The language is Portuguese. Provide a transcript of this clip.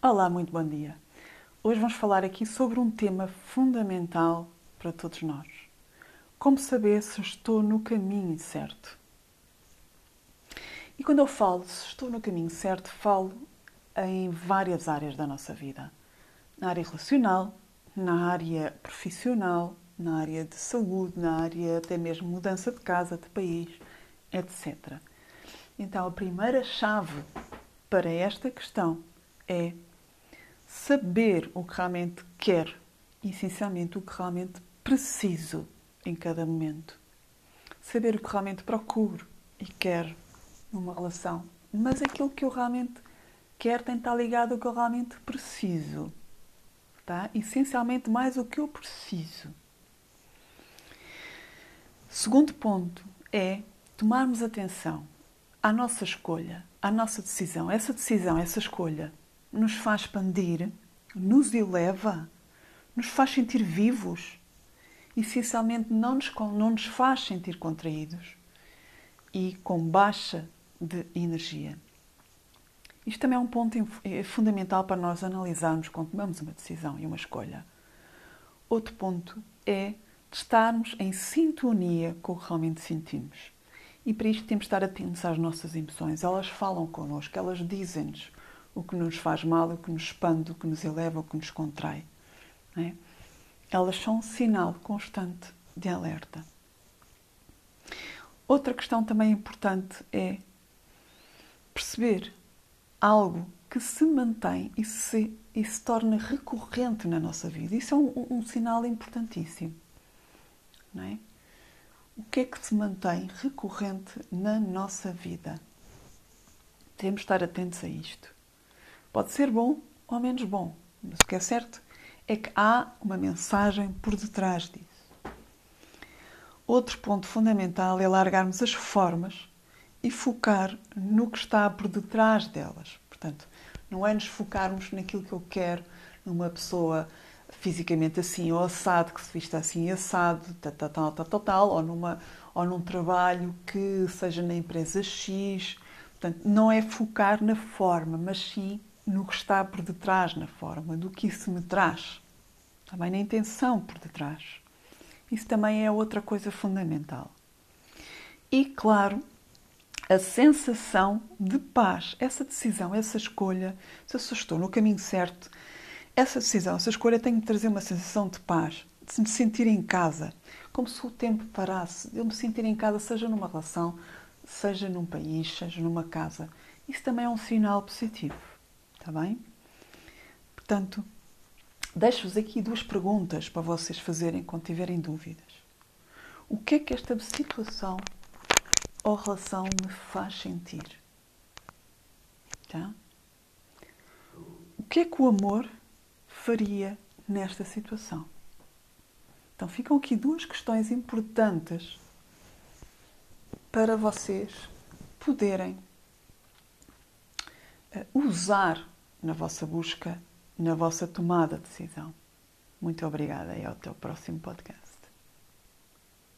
Olá, muito bom dia. Hoje vamos falar aqui sobre um tema fundamental para todos nós. Como saber se estou no caminho certo? E quando eu falo se estou no caminho certo, falo em várias áreas da nossa vida. Na área relacional, na área profissional, na área de saúde, na área até mesmo mudança de casa, de país, etc. Então, a primeira chave para esta questão é saber o que realmente quero e, essencialmente, o que realmente preciso em cada momento. Saber o que realmente procuro e quero numa relação. Mas aquilo que eu realmente quero tem de estar ligado ao que eu realmente preciso. Tá? Essencialmente, mais o que eu preciso. Segundo ponto é tomarmos atenção à nossa escolha, à nossa decisão. Essa decisão, essa escolha nos faz expandir, nos eleva, nos faz sentir vivos, essencialmente não nos, não nos faz sentir contraídos e com baixa de energia. Isto também é um ponto é fundamental para nós analisarmos quando tomamos uma decisão e uma escolha. Outro ponto é estarmos em sintonia com o que realmente sentimos. E para isto temos de estar atentos às nossas emoções. Elas falam connosco, elas dizem-nos o que nos faz mal, o que nos expande, o que nos eleva, o que nos contrai. É? Elas são um sinal constante de alerta. Outra questão também importante é perceber algo que se mantém e se, e se torna recorrente na nossa vida. Isso é um, um sinal importantíssimo. Não é? O que é que se mantém recorrente na nossa vida? Temos de estar atentos a isto. Pode ser bom ou menos bom, mas o que é certo é que há uma mensagem por detrás disso. Outro ponto fundamental é largarmos as formas e focar no que está por detrás delas. Portanto, não é nos focarmos naquilo que eu quero, numa pessoa fisicamente assim ou assado, que se vista assim assado, tal, tal, tal, tal, tal, ou, numa, ou num trabalho que seja na empresa X. Portanto, não é focar na forma, mas sim no que está por detrás na forma, do que isso me traz. Também na intenção por detrás. Isso também é outra coisa fundamental. E, claro, a sensação de paz, essa decisão, essa escolha, se eu estou no caminho certo, essa decisão, essa escolha tem que trazer uma sensação de paz, de me sentir em casa, como se o tempo parasse, de eu me sentir em casa, seja numa relação, seja num país, seja numa casa. Isso também é um sinal positivo. Está bem? Portanto, deixo-vos aqui duas perguntas para vocês fazerem quando tiverem dúvidas. O que é que esta situação ou relação me faz sentir? Tá? O que é que o amor faria nesta situação? Então ficam aqui duas questões importantes para vocês poderem eh, usar na vossa busca, na vossa tomada de decisão. Muito obrigada e até o próximo podcast.